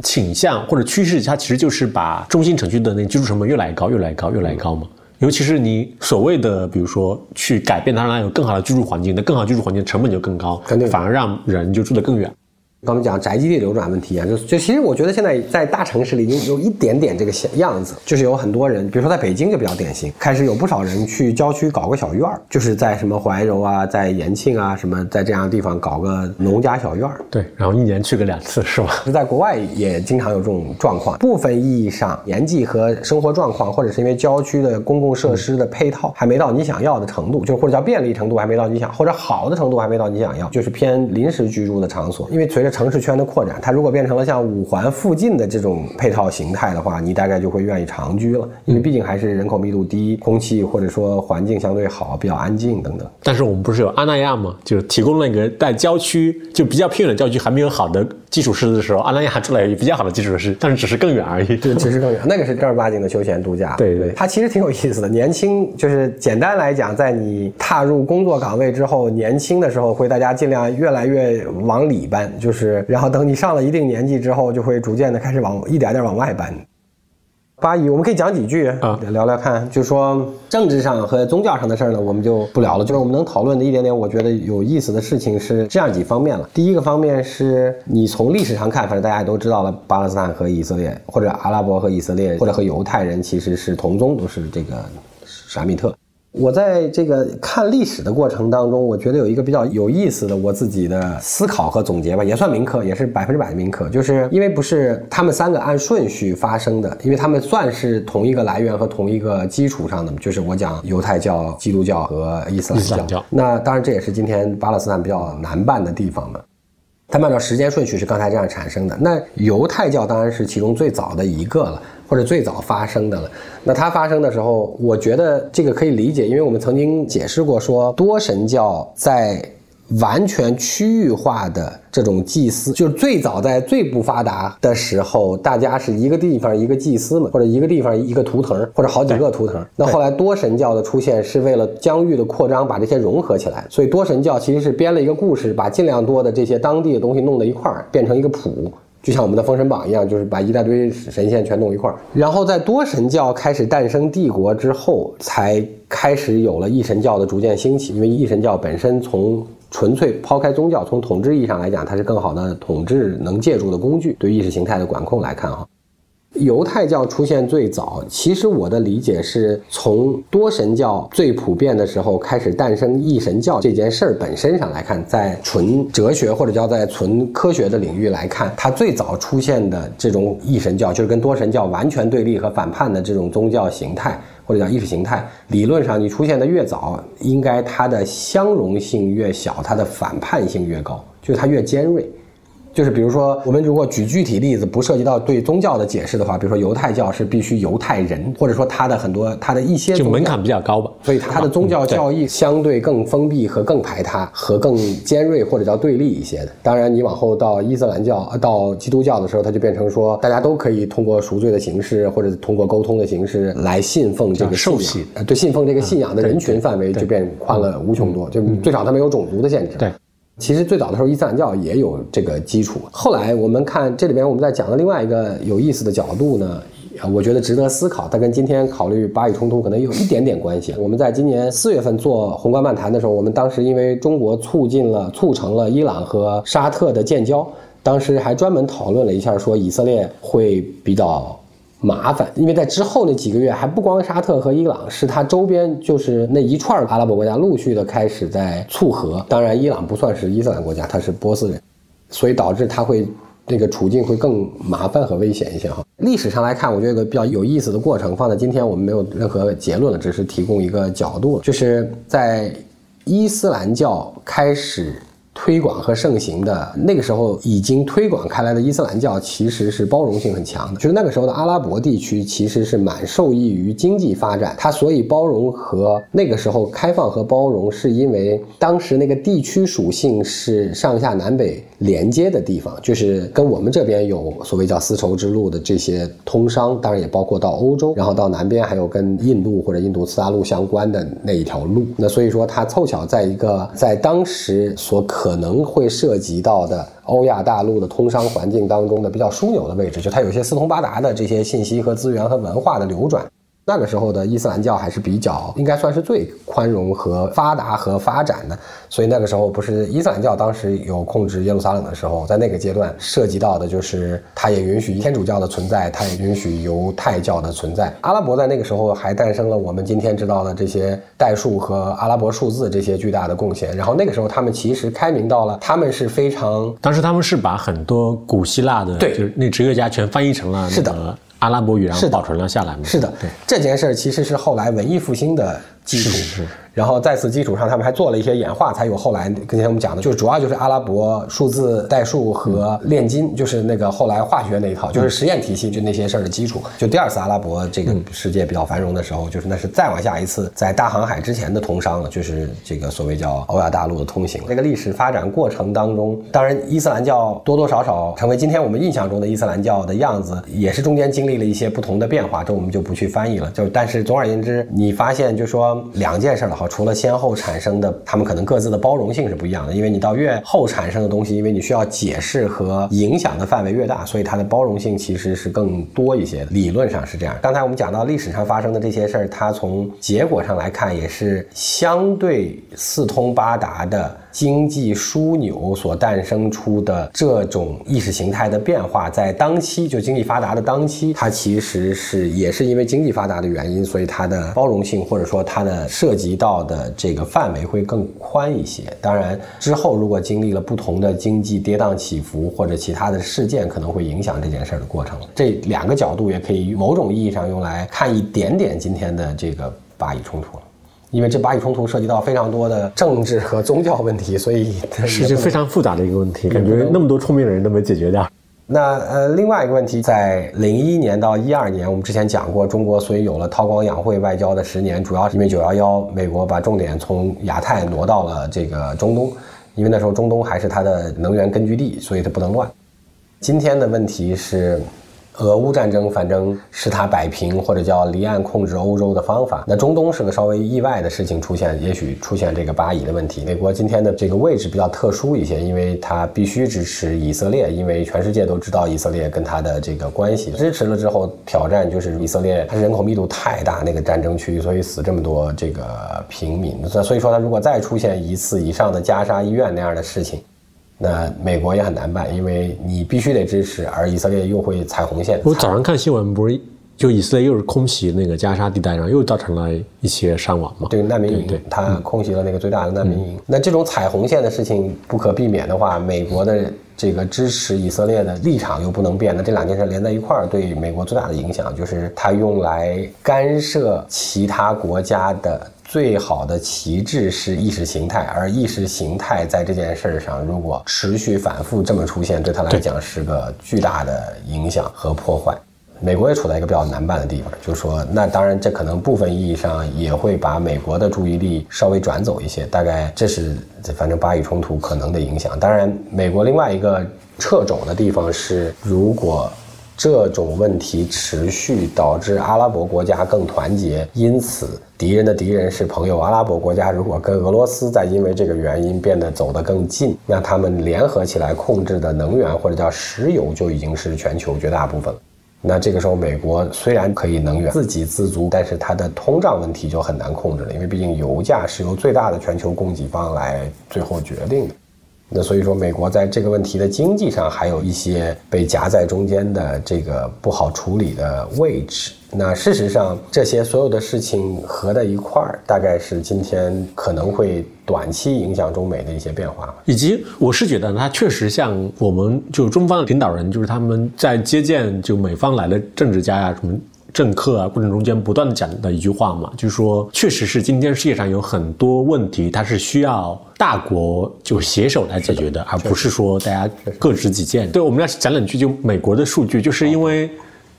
倾向或者趋势，它其实就是把中心城区的那居住成本越来越高，越来越高，越来越高嘛。尤其是你所谓的，比如说去改变它，让它有更好的居住环境，那更好居住环境成本就更高，肯定反而让人就住得更远。刚才讲宅基地流转问题啊，就就其实我觉得现在在大城市里有有一点点这个样子，就是有很多人，比如说在北京就比较典型，开始有不少人去郊区搞个小院儿，就是在什么怀柔啊，在延庆啊，什么在这样的地方搞个农家小院儿。对，然后一年去个两次是吗？*laughs* 在国外也经常有这种状况，部分意义上年纪和生活状况，或者是因为郊区的公共设施的配套还没到你想要的程度，就或者叫便利程度还没到你想，或者好的程度还没到你想要，就是偏临时居住的场所，因为随着城市圈的扩展，它如果变成了像五环附近的这种配套形态的话，你大概就会愿意长居了，因为毕竟还是人口密度低，空气或者说环境相对好，比较安静等等。但是我们不是有阿那亚吗？就是提供了一个在郊区就比较偏远的郊区还没有好的基础设施的时候，阿那亚出来有比较好的基础设施，但是只是更远而已。对，只是更远，*laughs* 那个是正儿八经的休闲度假。对对，它其实挺有意思的。年轻就是简单来讲，在你踏入工作岗位之后，年轻的时候会大家尽量越来越往里搬，就是然后等你上了一定年纪之后，就会逐渐的开始往一点点往外搬。八一，我们可以讲几句啊，聊聊看。就说政治上和宗教上的事儿呢，我们就不聊了。就是我们能讨论的一点点，我觉得有意思的事情是这样几方面了。第一个方面是你从历史上看，反正大家也都知道了，巴勒斯坦和以色列，或者阿拉伯和以色列，或者和犹太人其实是同宗，都是这个沙密特。我在这个看历史的过程当中，我觉得有一个比较有意思的我自己的思考和总结吧，也算铭刻，也是百分之百的铭刻。就是因为不是他们三个按顺序发生的，因为他们算是同一个来源和同一个基础上的，就是我讲犹太教、基督教和伊斯兰教。那当然这也是今天巴勒斯坦比较难办的地方嘛。他们按照时间顺序是刚才这样产生的。那犹太教当然是其中最早的一个了。或者最早发生的了，那它发生的时候，我觉得这个可以理解，因为我们曾经解释过，说多神教在完全区域化的这种祭司，就是最早在最不发达的时候，大家是一个地方一个祭司嘛，或者一个地方一个图腾，或者好几个图腾。那后来多神教的出现是为了疆域的扩张，把这些融合起来，所以多神教其实是编了一个故事，把尽量多的这些当地的东西弄在一块儿，变成一个谱。就像我们的《封神榜》一样，就是把一大堆神仙全弄一块儿。然后在多神教开始诞生帝国之后，才开始有了一神教的逐渐兴起。因为一神教本身从纯粹抛开宗教，从统治意义上来讲，它是更好的统治能借助的工具。对意识形态的管控来看，哈。犹太教出现最早，其实我的理解是从多神教最普遍的时候开始诞生一神教这件事儿本身上来看，在纯哲学或者叫在纯科学的领域来看，它最早出现的这种一神教，就是跟多神教完全对立和反叛的这种宗教形态或者叫意识形态，理论上你出现的越早，应该它的相容性越小，它的反叛性越高，就是它越尖锐。就是比如说，我们如果举具体例子，不涉及到对宗教的解释的话，比如说犹太教是必须犹太人，或者说他的很多他的一些就门槛比较高吧，所以他的宗教教义相对更封闭和更排他和更尖锐或者叫对立一些的。当然，你往后到伊斯兰教、到基督教的时候，它就变成说大家都可以通过赎罪的形式或者通过沟通的形式来信奉这个信仰，对信奉这个信仰的人群范围就变宽了无穷多，就最少它没有种族的限制。对。其实最早的时候，伊斯兰教也有这个基础。后来我们看这里边，我们在讲的另外一个有意思的角度呢，我觉得值得思考。它跟今天考虑巴以冲突可能有一点点关系。我们在今年四月份做宏观漫谈的时候，我们当时因为中国促进了、促成了伊朗和沙特的建交，当时还专门讨论了一下，说以色列会比较。麻烦，因为在之后那几个月，还不光沙特和伊朗，是它周边就是那一串阿拉伯国家陆续的开始在促和。当然，伊朗不算是伊斯兰国家，他是波斯人，所以导致他会那个处境会更麻烦和危险一些哈。历史上来看，我觉得有个比较有意思的过程，放在今天我们没有任何结论了，只是提供一个角度，就是在伊斯兰教开始。推广和盛行的那个时候，已经推广开来的伊斯兰教其实是包容性很强的。就是那个时候的阿拉伯地区其实是蛮受益于经济发展，它所以包容和那个时候开放和包容，是因为当时那个地区属性是上下南北连接的地方，就是跟我们这边有所谓叫丝绸之路的这些通商，当然也包括到欧洲，然后到南边还有跟印度或者印度次大陆相关的那一条路。那所以说，它凑巧在一个在当时所可可能会涉及到的欧亚大陆的通商环境当中的比较枢纽的位置，就它有些四通八达的这些信息和资源和文化的流转，那个时候的伊斯兰教还是比较应该算是最宽容和发达和发展的，所以那个时候不是伊斯兰教当时有控制耶路撒冷的时候，在那个阶段涉及到的就是它也允许天主教的存在，它也允许犹太教的存在。阿拉伯在那个时候还诞生了我们今天知道的这些代数和阿拉伯数字这些巨大的贡献。然后那个时候他们其实开明到了，他们是非常当时他们是把很多古希腊的，对就是那哲学家全翻译成了是的那个阿拉伯语，然后保存了下来吗。是的，对，这件事儿其实是后来文艺复兴的基础。是是是然后在此基础上，他们还做了一些演化，才有后来跟前我们讲的，就是主要就是阿拉伯数字代数和炼金，就是那个后来化学那一套，就是实验体系，就那些事儿的基础。就第二次阿拉伯这个世界比较繁荣的时候，就是那是再往下一次在大航海之前的通商了，就是这个所谓叫欧亚大陆的通行。这个历史发展过程当中，当然伊斯兰教多多少少成为今天我们印象中的伊斯兰教的样子，也是中间经历了一些不同的变化，这我们就不去翻译了。就但是总而言之，你发现就说两件事了哈，除了先后产生的，他们可能各自的包容性是不一样的，因为你到越后产生的东西，因为你需要解释和影响的范围越大，所以它的包容性其实是更多一些的。理论上是这样。刚才我们讲到历史上发生的这些事儿，它从结果上来看也是相对四通八达的。经济枢纽所诞生出的这种意识形态的变化，在当期就经济发达的当期，它其实是也是因为经济发达的原因，所以它的包容性或者说它的涉及到的这个范围会更宽一些。当然之后如果经历了不同的经济跌宕起伏或者其他的事件，可能会影响这件事儿的过程。这两个角度也可以某种意义上用来看一点点今天的这个巴以冲突了。因为这巴以冲突涉及到非常多的政治和宗教问题，所以 *laughs* 是就非常复杂的一个问题，感觉那么多聪明的人都没解决掉。那呃，另外一个问题，在零一年到一二年，我们之前讲过，中国所以有了韬光养晦外交的十年，主要是因为九幺幺，美国把重点从亚太挪到了这个中东，因为那时候中东还是它的能源根据地，所以它不能乱。今天的问题是。俄乌战争反正是他摆平或者叫离岸控制欧洲的方法。那中东是个稍微意外的事情出现，也许出现这个巴以的问题。美国今天的这个位置比较特殊一些，因为它必须支持以色列，因为全世界都知道以色列跟他的这个关系。支持了之后，挑战就是以色列，它人口密度太大，那个战争区域，所以死这么多这个平民。所以说，它如果再出现一次以上的加沙医院那样的事情。那美国也很难办，因为你必须得支持，而以色列又会踩红线。我早上看新闻，不是就以色列又是空袭那个加沙地带然后，又造成了一些伤亡嘛？对，难民营，他空袭了那个最大的难民营。那这种踩红线的事情不可避免的话，美国的这个支持以色列的立场又不能变。那这两件事连在一块儿，对美国最大的影响就是它用来干涉其他国家的。最好的旗帜是意识形态，而意识形态在这件事上，如果持续反复这么出现，对他来讲是个巨大的影响和破坏。美国也处在一个比较难办的地方，就是说，那当然这可能部分意义上也会把美国的注意力稍微转走一些，大概这是反正巴以冲突可能的影响。当然，美国另外一个掣肘的地方是，如果。这种问题持续导致阿拉伯国家更团结，因此敌人的敌人是朋友。阿拉伯国家如果跟俄罗斯再因为这个原因变得走得更近，那他们联合起来控制的能源或者叫石油就已经是全球绝大部分了。那这个时候，美国虽然可以能源自给自足，但是它的通胀问题就很难控制了，因为毕竟油价是由最大的全球供给方来最后决定的。那所以说，美国在这个问题的经济上还有一些被夹在中间的这个不好处理的位置。那事实上，这些所有的事情合在一块儿，大概是今天可能会短期影响中美的一些变化。以及，我是觉得它确实像我们就中方的领导人，就是他们在接见就美方来的政治家呀什么。政客啊，过程中间不断的讲的一句话嘛，就是说，确实是今天世界上有很多问题，它是需要大国就携手来解决的，而不是说大家各执己见。对，我们要讲两句，就美国的数据，就是因为，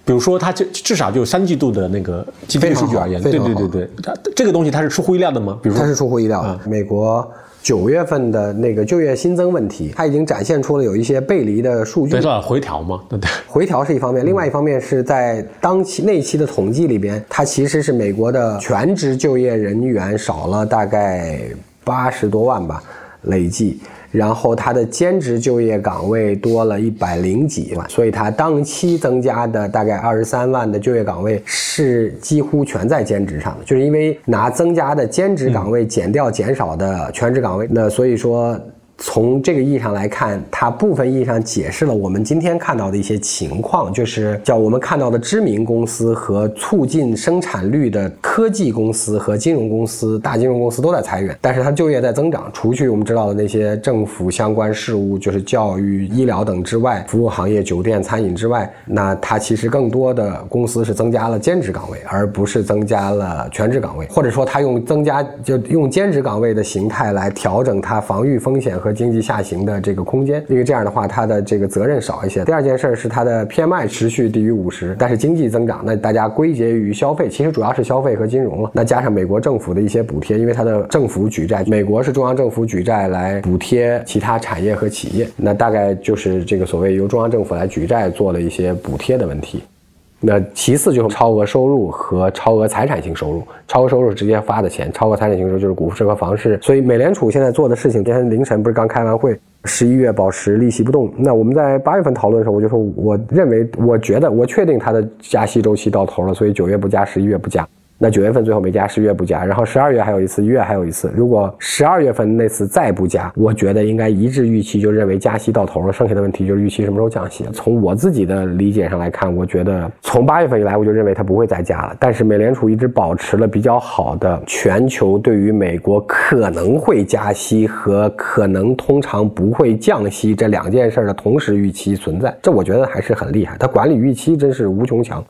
比如说，它就至少就三季度的那个 GDP 数据而言，对对对对，它这个东西它是出乎意料的吗？比如它是出乎意料的，美国。九月份的那个就业新增问题，它已经展现出了有一些背离的数据。对，了回调嘛，对对。回调是一方面，另外一方面是在当期那期的统计里边，它其实是美国的全职就业人员少了大概八十多万吧。累计。然后他的兼职就业岗位多了一百零几万，所以他当期增加的大概二十三万的就业岗位是几乎全在兼职上的，就是因为拿增加的兼职岗位减掉减少的全职岗位，那所以说。从这个意义上来看，它部分意义上解释了我们今天看到的一些情况，就是叫我们看到的知名公司和促进生产率的科技公司和金融公司、大金融公司都在裁员，但是它就业在增长。除去我们知道的那些政府相关事务，就是教育、医疗等之外，服务行业、酒店、餐饮之外，那它其实更多的公司是增加了兼职岗位，而不是增加了全职岗位，或者说它用增加就用兼职岗位的形态来调整它防御风险。和经济下行的这个空间，因为这样的话，它的这个责任少一些。第二件事是它的 PMI 持续低于五十，但是经济增长，那大家归结于消费，其实主要是消费和金融了。那加上美国政府的一些补贴，因为它的政府举债，美国是中央政府举债来补贴其他产业和企业，那大概就是这个所谓由中央政府来举债做了一些补贴的问题。那其次就是超额收入和超额财产性收入。超额收入直接发的钱，超额财产性收入就是股市和房市。所以美联储现在做的事情，今天凌晨不是刚开完会，十一月保持利息不动。那我们在八月份讨论的时候，我就说，我认为，我觉得，我确定它的加息周期到头了，所以九月不加，十一月不加。那九月份最后没加，十月不加，然后十二月还有一次，一月还有一次。如果十二月份那次再不加，我觉得应该一致预期就认为加息到头了，剩下的问题就是预期什么时候降息。从我自己的理解上来看，我觉得从八月份以来，我就认为它不会再加了。但是美联储一直保持了比较好的全球对于美国可能会加息和可能通常不会降息这两件事的同时预期存在，这我觉得还是很厉害。它管理预期真是无穷强。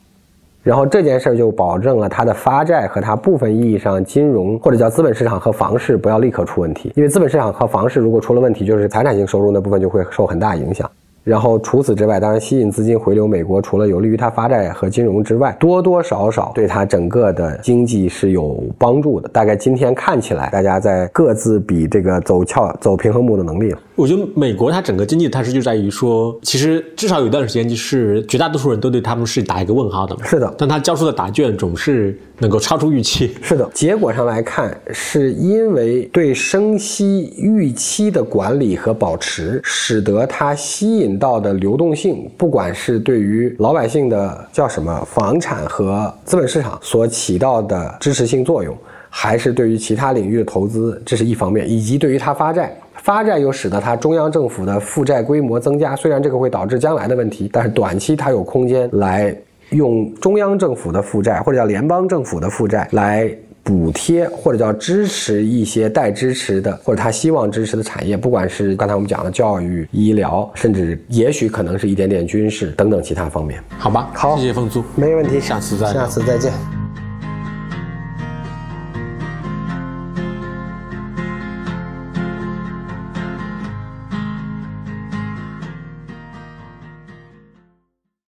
然后这件事儿就保证了它的发债和它部分意义上金融或者叫资本市场和房市不要立刻出问题，因为资本市场和房市如果出了问题，就是财产性收入那部分就会受很大影响。然后除此之外，当然吸引资金回流美国，除了有利于它发债和金融之外，多多少少对它整个的经济是有帮助的。大概今天看起来，大家在各自比这个走翘走平衡木的能力。我觉得美国它整个经济态势就在于说，其实至少有一段时间，就是绝大多数人都对他们是打一个问号的。是的，但他交出的答卷总是能够超出预期。是的，结果上来看，是因为对升息预期的管理和保持，使得它吸引。到的流动性，不管是对于老百姓的叫什么房产和资本市场所起到的支持性作用，还是对于其他领域的投资，这是一方面，以及对于它发债，发债又使得它中央政府的负债规模增加。虽然这个会导致将来的问题，但是短期它有空间来用中央政府的负债或者叫联邦政府的负债来。补贴或者叫支持一些待支持的或者他希望支持的产业，不管是刚才我们讲的教育、医疗，甚至也许可能是一点点军事等等其他方面。好吧，好，谢谢凤珠，没问题，下次再下次再见。